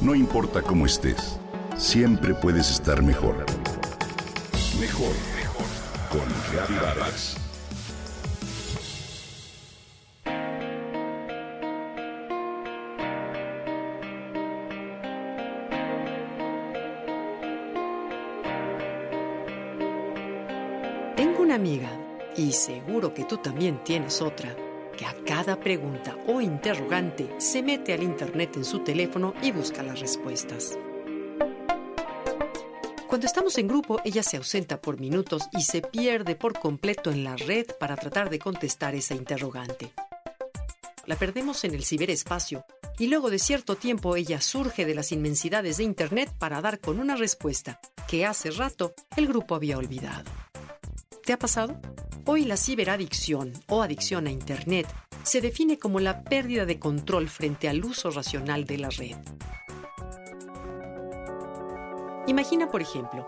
No importa cómo estés, siempre puedes estar mejor. Mejor, mejor. Con Reavivadas. Tengo una amiga, y seguro que tú también tienes otra, que a cada pregunta o interrogante se mete al internet en su teléfono y busca las respuestas. Cuando estamos en grupo, ella se ausenta por minutos y se pierde por completo en la red para tratar de contestar esa interrogante. La perdemos en el ciberespacio y luego de cierto tiempo ella surge de las inmensidades de Internet para dar con una respuesta que hace rato el grupo había olvidado. ¿Te ha pasado? Hoy la ciberadicción o adicción a Internet se define como la pérdida de control frente al uso racional de la red. Imagina, por ejemplo,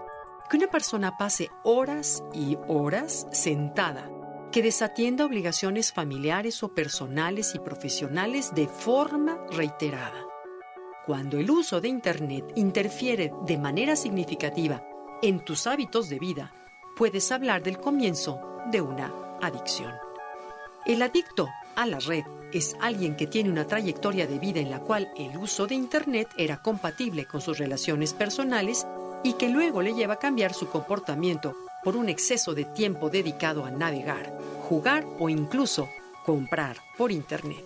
que una persona pase horas y horas sentada, que desatienda obligaciones familiares o personales y profesionales de forma reiterada. Cuando el uso de Internet interfiere de manera significativa en tus hábitos de vida, puedes hablar del comienzo de una adicción. El adicto a la red es alguien que tiene una trayectoria de vida en la cual el uso de Internet era compatible con sus relaciones personales y que luego le lleva a cambiar su comportamiento por un exceso de tiempo dedicado a navegar, jugar o incluso comprar por Internet.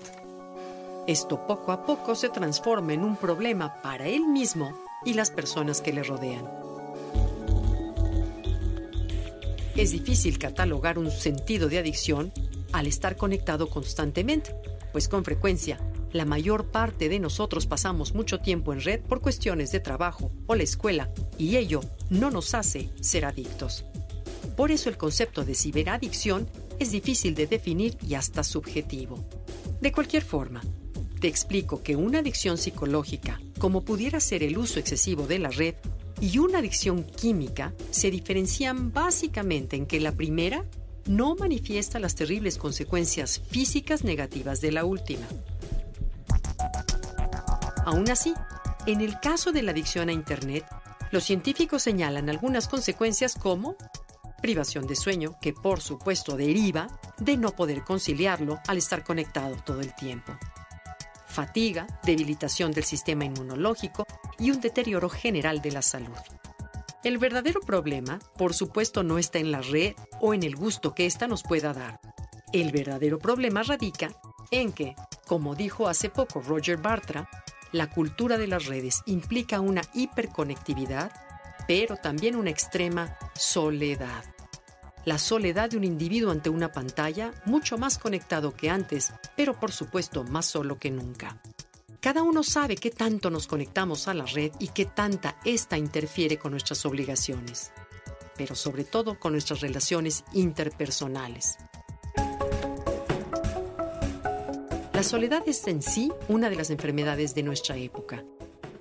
Esto poco a poco se transforma en un problema para él mismo y las personas que le rodean. Es difícil catalogar un sentido de adicción al estar conectado constantemente, pues con frecuencia la mayor parte de nosotros pasamos mucho tiempo en red por cuestiones de trabajo o la escuela y ello no nos hace ser adictos. Por eso el concepto de ciberadicción es difícil de definir y hasta subjetivo. De cualquier forma, te explico que una adicción psicológica, como pudiera ser el uso excesivo de la red, y una adicción química se diferencian básicamente en que la primera no manifiesta las terribles consecuencias físicas negativas de la última. Aún así, en el caso de la adicción a Internet, los científicos señalan algunas consecuencias como privación de sueño, que por supuesto deriva de no poder conciliarlo al estar conectado todo el tiempo. Fatiga, debilitación del sistema inmunológico y un deterioro general de la salud. El verdadero problema, por supuesto, no está en la red o en el gusto que ésta nos pueda dar. El verdadero problema radica en que, como dijo hace poco Roger Bartra, la cultura de las redes implica una hiperconectividad, pero también una extrema soledad. La soledad de un individuo ante una pantalla mucho más conectado que antes, pero por supuesto más solo que nunca. Cada uno sabe qué tanto nos conectamos a la red y qué tanta ésta interfiere con nuestras obligaciones, pero sobre todo con nuestras relaciones interpersonales. La soledad es en sí una de las enfermedades de nuestra época.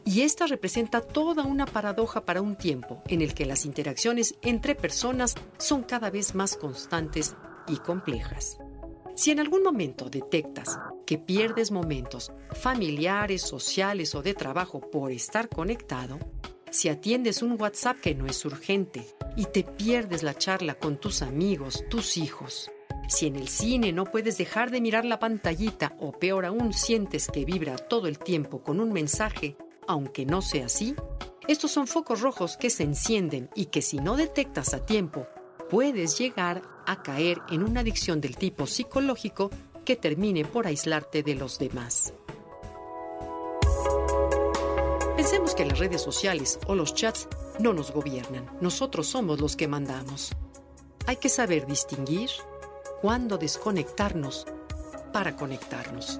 Y esta representa toda una paradoja para un tiempo en el que las interacciones entre personas son cada vez más constantes y complejas. Si en algún momento detectas que pierdes momentos familiares, sociales o de trabajo por estar conectado, si atiendes un WhatsApp que no es urgente y te pierdes la charla con tus amigos, tus hijos, si en el cine no puedes dejar de mirar la pantallita o peor aún sientes que vibra todo el tiempo con un mensaje, aunque no sea así, estos son focos rojos que se encienden y que si no detectas a tiempo, puedes llegar a caer en una adicción del tipo psicológico que termine por aislarte de los demás. Pensemos que las redes sociales o los chats no nos gobiernan, nosotros somos los que mandamos. Hay que saber distinguir cuándo desconectarnos para conectarnos.